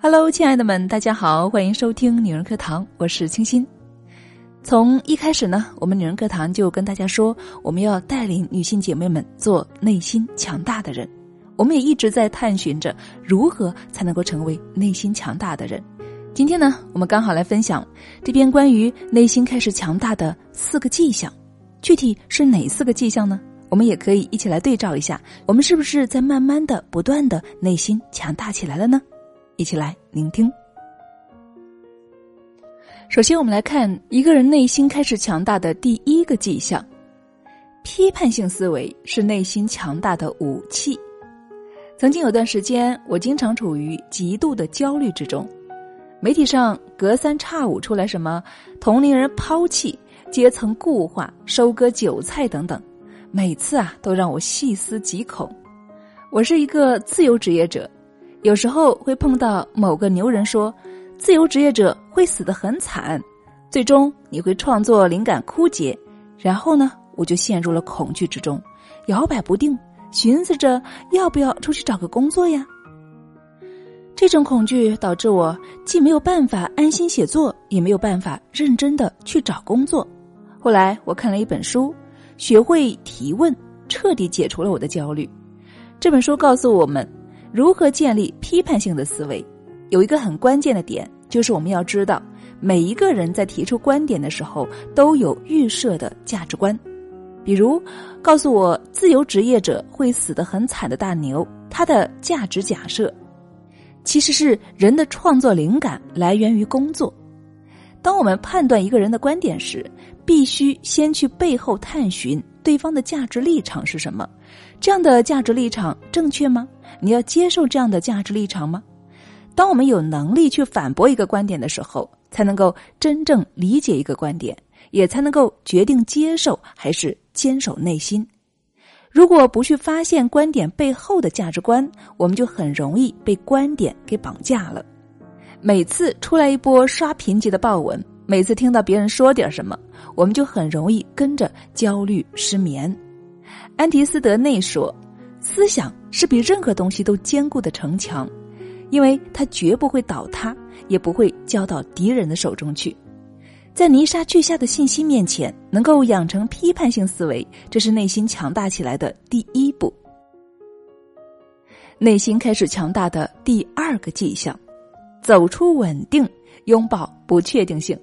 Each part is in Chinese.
Hello，亲爱的们，大家好，欢迎收听女人课堂，我是清新。从一开始呢，我们女人课堂就跟大家说，我们要带领女性姐妹们做内心强大的人。我们也一直在探寻着如何才能够成为内心强大的人。今天呢，我们刚好来分享这篇关于内心开始强大的四个迹象。具体是哪四个迹象呢？我们也可以一起来对照一下，我们是不是在慢慢的、不断的内心强大起来了呢？一起来聆听。首先，我们来看一个人内心开始强大的第一个迹象：批判性思维是内心强大的武器。曾经有段时间，我经常处于极度的焦虑之中。媒体上隔三差五出来什么同龄人抛弃、阶层固化、收割韭菜等等，每次啊都让我细思极恐。我是一个自由职业者。有时候会碰到某个牛人说，自由职业者会死得很惨，最终你会创作灵感枯竭，然后呢，我就陷入了恐惧之中，摇摆不定，寻思着要不要出去找个工作呀。这种恐惧导致我既没有办法安心写作，也没有办法认真的去找工作。后来我看了一本书，学会提问，彻底解除了我的焦虑。这本书告诉我们。如何建立批判性的思维？有一个很关键的点，就是我们要知道，每一个人在提出观点的时候都有预设的价值观。比如，告诉我自由职业者会死得很惨的大牛，他的价值假设其实是人的创作灵感来源于工作。当我们判断一个人的观点时，必须先去背后探寻对方的价值立场是什么，这样的价值立场正确吗？你要接受这样的价值立场吗？当我们有能力去反驳一个观点的时候，才能够真正理解一个观点，也才能够决定接受还是坚守内心。如果不去发现观点背后的价值观，我们就很容易被观点给绑架了。每次出来一波刷屏级的爆文，每次听到别人说点什么，我们就很容易跟着焦虑失眠。安提斯德内说。思想是比任何东西都坚固的城墙，因为它绝不会倒塌，也不会交到敌人的手中去。在泥沙俱下的信息面前，能够养成批判性思维，这是内心强大起来的第一步。内心开始强大的第二个迹象，走出稳定，拥抱不确定性。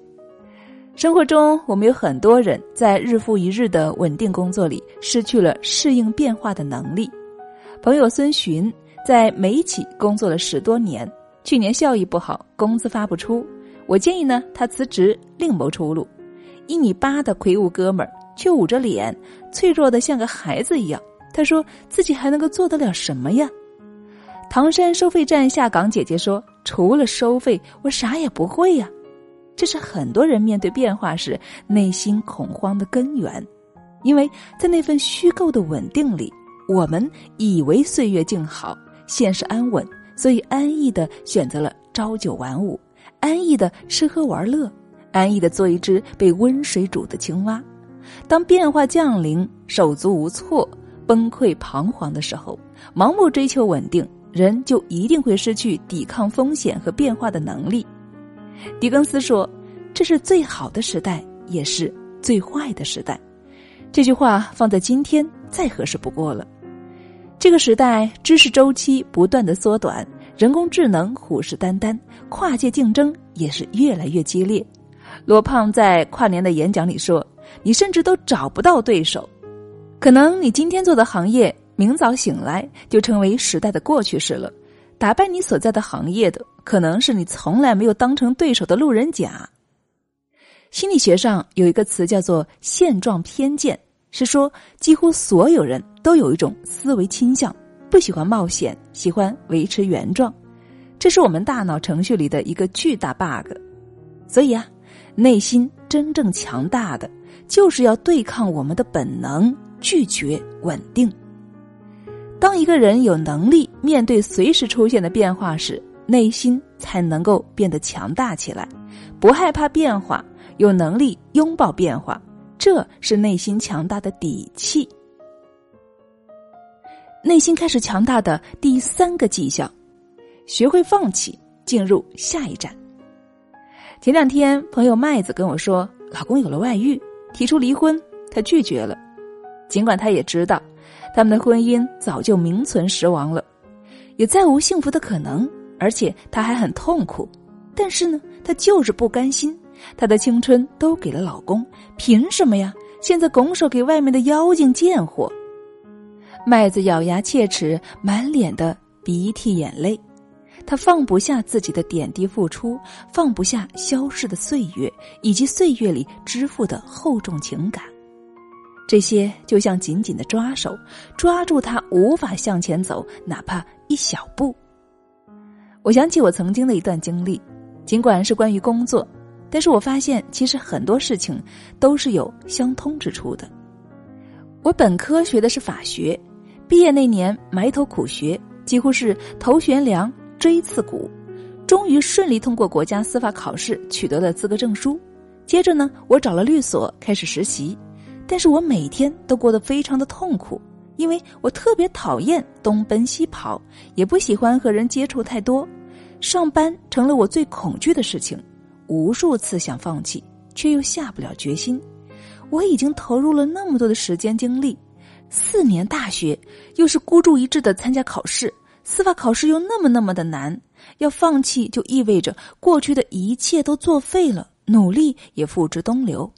生活中，我们有很多人在日复一日的稳定工作里，失去了适应变化的能力。朋友孙寻在媒企工作了十多年，去年效益不好，工资发不出。我建议呢，他辞职另谋出路。一米八的魁梧哥们儿，却捂着脸，脆弱的像个孩子一样。他说自己还能够做得了什么呀？唐山收费站下岗姐姐说：“除了收费，我啥也不会呀。”这是很多人面对变化时内心恐慌的根源，因为在那份虚构的稳定里。我们以为岁月静好，现实安稳，所以安逸的选择了朝九晚五，安逸的吃喝玩乐，安逸的做一只被温水煮的青蛙。当变化降临，手足无措、崩溃彷徨的时候，盲目追求稳定，人就一定会失去抵抗风险和变化的能力。狄更斯说：“这是最好的时代，也是最坏的时代。”这句话放在今天再合适不过了。这个时代，知识周期不断的缩短，人工智能虎视眈眈，跨界竞争也是越来越激烈。罗胖在跨年的演讲里说：“你甚至都找不到对手，可能你今天做的行业，明早醒来就成为时代的过去式了。打败你所在的行业的，可能是你从来没有当成对手的路人甲。”心理学上有一个词叫做“现状偏见”。是说，几乎所有人都有一种思维倾向，不喜欢冒险，喜欢维持原状，这是我们大脑程序里的一个巨大 bug。所以啊，内心真正强大的，就是要对抗我们的本能，拒绝稳定。当一个人有能力面对随时出现的变化时，内心才能够变得强大起来，不害怕变化，有能力拥抱变化。这是内心强大的底气。内心开始强大的第三个迹象，学会放弃，进入下一站。前两天，朋友麦子跟我说，老公有了外遇，提出离婚，她拒绝了。尽管她也知道，他们的婚姻早就名存实亡了，也再无幸福的可能，而且她还很痛苦。但是呢，她就是不甘心，她的青春都给了老公，凭什么呀？现在拱手给外面的妖精贱货。麦子咬牙切齿，满脸的鼻涕眼泪。他放不下自己的点滴付出，放不下消逝的岁月，以及岁月里支付的厚重情感。这些就像紧紧的抓手，抓住他无法向前走，哪怕一小步。我想起我曾经的一段经历，尽管是关于工作，但是我发现其实很多事情都是有相通之处的。我本科学的是法学，毕业那年埋头苦学，几乎是头悬梁。锥刺股，终于顺利通过国家司法考试，取得了资格证书。接着呢，我找了律所开始实习，但是我每天都过得非常的痛苦，因为我特别讨厌东奔西跑，也不喜欢和人接触太多，上班成了我最恐惧的事情。无数次想放弃，却又下不了决心。我已经投入了那么多的时间精力，四年大学又是孤注一掷的参加考试。司法考试又那么那么的难，要放弃就意味着过去的一切都作废了，努力也付之东流，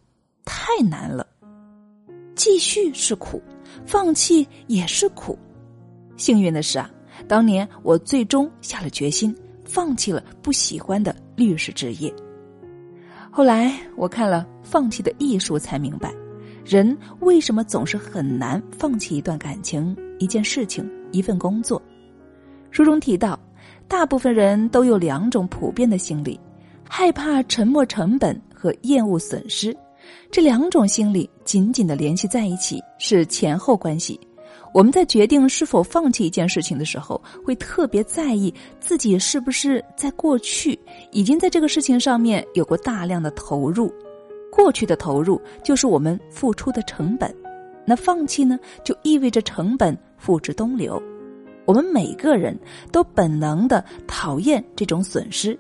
太难了。继续是苦，放弃也是苦。幸运的是啊，当年我最终下了决心，放弃了不喜欢的律师职业。后来我看了《放弃的艺术》，才明白，人为什么总是很难放弃一段感情、一件事情、一份工作。书中提到，大部分人都有两种普遍的心理：害怕沉没成本和厌恶损失。这两种心理紧紧的联系在一起，是前后关系。我们在决定是否放弃一件事情的时候，会特别在意自己是不是在过去已经在这个事情上面有过大量的投入。过去的投入就是我们付出的成本，那放弃呢，就意味着成本付之东流。我们每个人都本能的讨厌这种损失，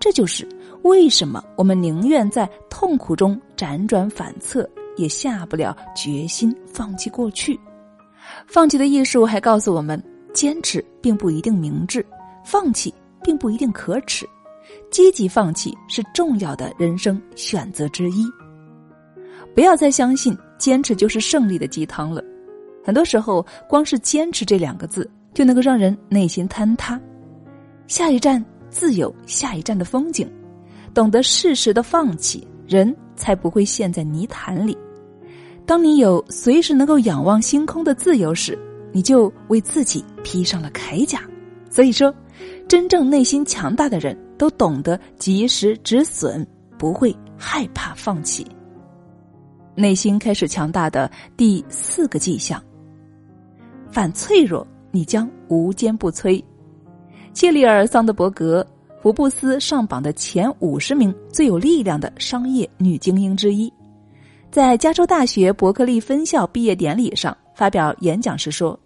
这就是为什么我们宁愿在痛苦中辗转反侧，也下不了决心放弃过去。放弃的艺术还告诉我们：坚持并不一定明智，放弃并不一定可耻，积极放弃是重要的人生选择之一。不要再相信坚持就是胜利的鸡汤了，很多时候光是坚持这两个字。就能够让人内心坍塌。下一站自有下一站的风景，懂得适时的放弃，人才不会陷在泥潭里。当你有随时能够仰望星空的自由时，你就为自己披上了铠甲。所以说，真正内心强大的人都懂得及时止损，不会害怕放弃。内心开始强大的第四个迹象，反脆弱。你将无坚不摧。切里尔·桑德伯格，福布斯上榜的前五十名最有力量的商业女精英之一，在加州大学伯克利分校毕业典礼上发表演讲时说：“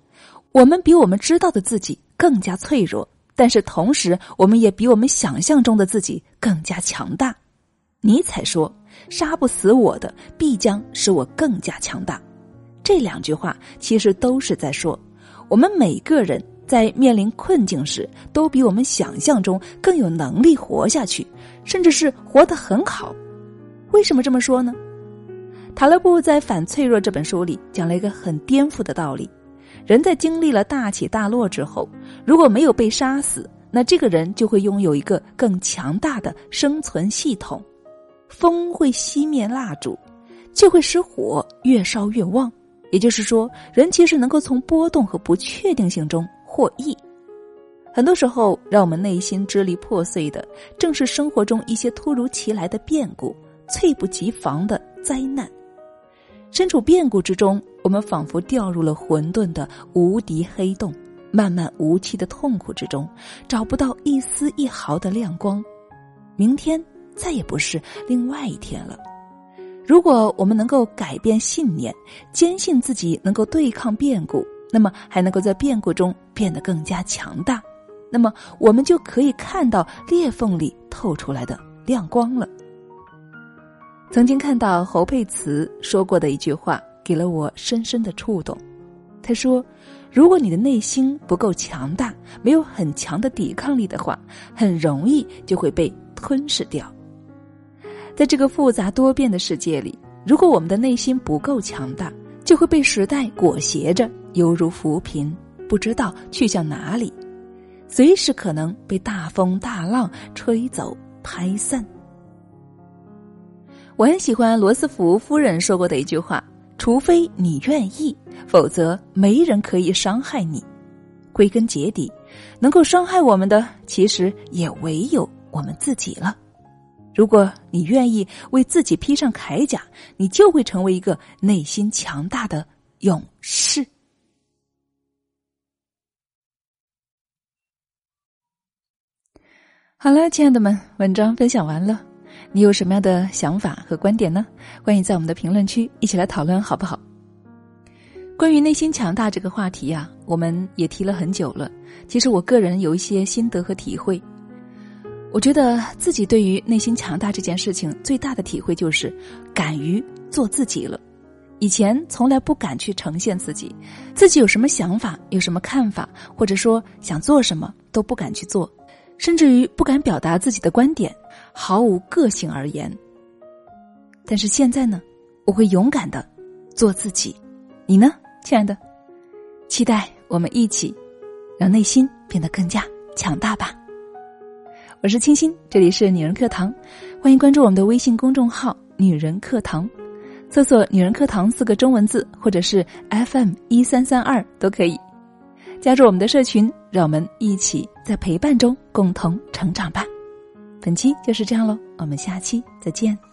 我们比我们知道的自己更加脆弱，但是同时，我们也比我们想象中的自己更加强大。”尼采说：“杀不死我的，必将使我更加强大。”这两句话其实都是在说。我们每个人在面临困境时，都比我们想象中更有能力活下去，甚至是活得很好。为什么这么说呢？塔勒布在《反脆弱》这本书里讲了一个很颠覆的道理：人在经历了大起大落之后，如果没有被杀死，那这个人就会拥有一个更强大的生存系统。风会熄灭蜡烛，就会使火越烧越旺。也就是说，人其实能够从波动和不确定性中获益。很多时候，让我们内心支离破碎的，正是生活中一些突如其来的变故、猝不及防的灾难。身处变故之中，我们仿佛掉入了混沌的无敌黑洞，漫漫无期的痛苦之中，找不到一丝一毫的亮光。明天再也不是另外一天了。如果我们能够改变信念，坚信自己能够对抗变故，那么还能够在变故中变得更加强大。那么我们就可以看到裂缝里透出来的亮光了。曾经看到侯佩慈说过的一句话，给了我深深的触动。他说：“如果你的内心不够强大，没有很强的抵抗力的话，很容易就会被吞噬掉。在这个复杂多变的世界里，如果我们的内心不够强大，就会被时代裹挟着，犹如浮萍，不知道去向哪里，随时可能被大风大浪吹走、拍散。”我很喜欢罗斯福夫人说过的一句话：“除非你愿意，否则没人可以伤害你。归根结底，能够伤害我们的，其实也唯有我们自己了。如果你愿意为自己披上铠甲，你就会成为一个内心强大的勇士。”好了，亲爱的们，文章分享完了。你有什么样的想法和观点呢？欢迎在我们的评论区一起来讨论，好不好？关于内心强大这个话题呀，我们也提了很久了。其实我个人有一些心得和体会。我觉得自己对于内心强大这件事情最大的体会就是敢于做自己了。以前从来不敢去呈现自己，自己有什么想法、有什么看法，或者说想做什么都不敢去做，甚至于不敢表达自己的观点。毫无个性而言，但是现在呢，我会勇敢的做自己。你呢，亲爱的？期待我们一起让内心变得更加强大吧。我是清新，这里是女人课堂，欢迎关注我们的微信公众号“女人课堂”，搜索“女人课堂”四个中文字，或者是 FM 一三三二都可以加入我们的社群，让我们一起在陪伴中共同成长吧。本期就是这样喽，我们下期再见。